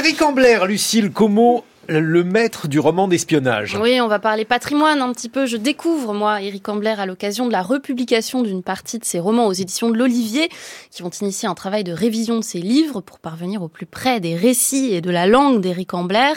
Éric Ambler, Lucille Como, le maître du roman d'espionnage. Oui, on va parler patrimoine un petit peu. Je découvre, moi, Éric Ambler, à l'occasion de la republication d'une partie de ses romans aux éditions de l'Olivier, qui vont initier un travail de révision de ses livres pour parvenir au plus près des récits et de la langue d'Éric Ambler.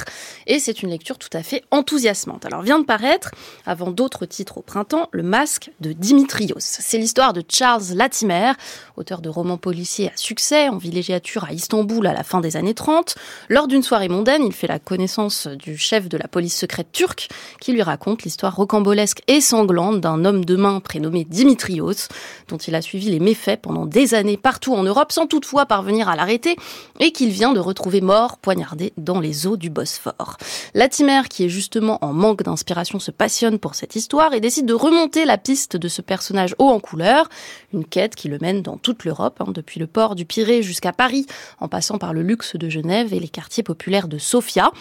Et c'est une lecture tout à fait enthousiasmante. Alors, vient de paraître, avant d'autres titres au printemps, Le Masque de Dimitrios. C'est l'histoire de Charles Latimer, auteur de romans policiers à succès en villégiature à Istanbul à la fin des années 30. Lors d'une soirée mondaine, il fait la connaissance du chef de la police secrète turque qui lui raconte l'histoire rocambolesque et sanglante d'un homme de main prénommé Dimitrios, dont il a suivi les méfaits pendant des années partout en Europe sans toutefois parvenir à l'arrêter et qu'il vient de retrouver mort, poignardé dans les eaux du Bosphore. Latimer, qui est justement en manque d'inspiration, se passionne pour cette histoire et décide de remonter la piste de ce personnage haut en couleur, une quête qui le mène dans toute l'Europe, hein, depuis le port du Pirée jusqu'à Paris, en passant par le luxe de Genève et les quartiers populaires de Sofia.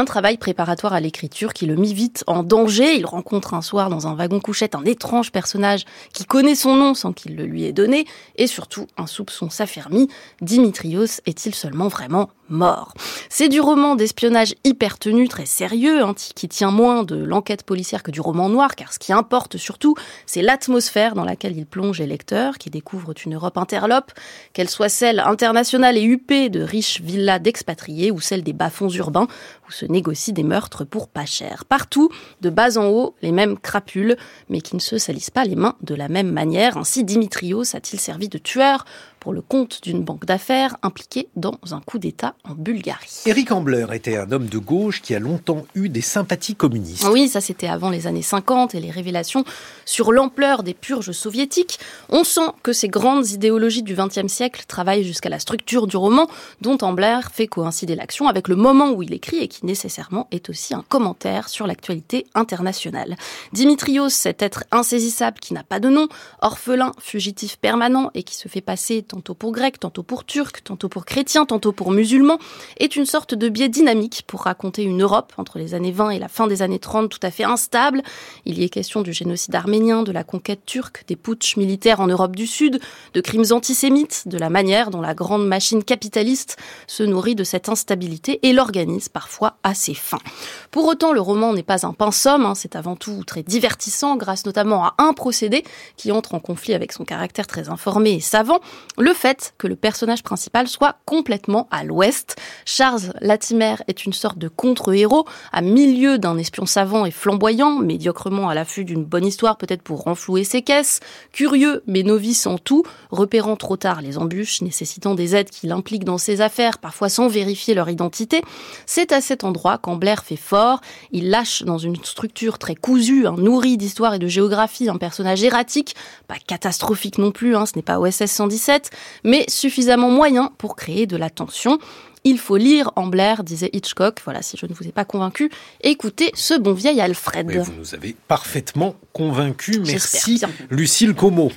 Un travail préparatoire à l'écriture qui le mit vite en danger. Il rencontre un soir dans un wagon couchette un étrange personnage qui connaît son nom sans qu'il le lui ait donné. Et surtout, un soupçon s'affermit. Dimitrios est-il seulement vraiment C'est du roman d'espionnage hyper tenu, très sérieux, hein, qui tient moins de l'enquête policière que du roman noir, car ce qui importe surtout, c'est l'atmosphère dans laquelle il plonge les lecteurs, qui découvrent une Europe interlope, qu'elle soit celle internationale et huppée de riches villas d'expatriés, ou celle des bas-fonds urbains, où se négocient des meurtres pour pas cher. Partout, de bas en haut, les mêmes crapules, mais qui ne se salissent pas les mains de la même manière. Ainsi, Dimitrios a-t-il servi de tueur pour le compte d'une banque d'affaires impliquée dans un coup d'État en Bulgarie. Éric Ambler était un homme de gauche qui a longtemps eu des sympathies communistes. Oui, ça c'était avant les années 50 et les révélations sur l'ampleur des purges soviétiques. On sent que ces grandes idéologies du XXe siècle travaillent jusqu'à la structure du roman dont Ambler fait coïncider l'action avec le moment où il écrit et qui nécessairement est aussi un commentaire sur l'actualité internationale. Dimitrios, cet être insaisissable qui n'a pas de nom, orphelin, fugitif permanent et qui se fait passer tantôt pour grec, tantôt pour turc, tantôt pour chrétien, tantôt pour musulman, est une sorte de biais dynamique pour raconter une Europe entre les années 20 et la fin des années 30 tout à fait instable. Il y est question du génocide arménien, de la conquête turque, des putschs militaires en Europe du Sud, de crimes antisémites, de la manière dont la grande machine capitaliste se nourrit de cette instabilité et l'organise parfois à ses fins. Pour autant, le roman n'est pas un pinsomme, hein, c'est avant tout très divertissant grâce notamment à un procédé qui entre en conflit avec son caractère très informé et savant le fait que le personnage principal soit complètement à l'ouest. Charles Latimer est une sorte de contre-héros, à milieu d'un espion savant et flamboyant, médiocrement à l'affût d'une bonne histoire peut-être pour renflouer ses caisses, curieux mais novice en tout, repérant trop tard les embûches, nécessitant des aides qu'il implique dans ses affaires, parfois sans vérifier leur identité. C'est à cet endroit qu'Ambler fait fort, il lâche dans une structure très cousue, un nourri d'histoire et de géographie, un personnage erratique, pas catastrophique non plus, hein, ce n'est pas OSS 117, mais suffisamment moyen pour créer de la tension. Il faut lire Ambler, disait Hitchcock. Voilà, si je ne vous ai pas convaincu, écoutez ce bon vieil Alfred. vous nous avez parfaitement convaincu. Merci, Lucille Como.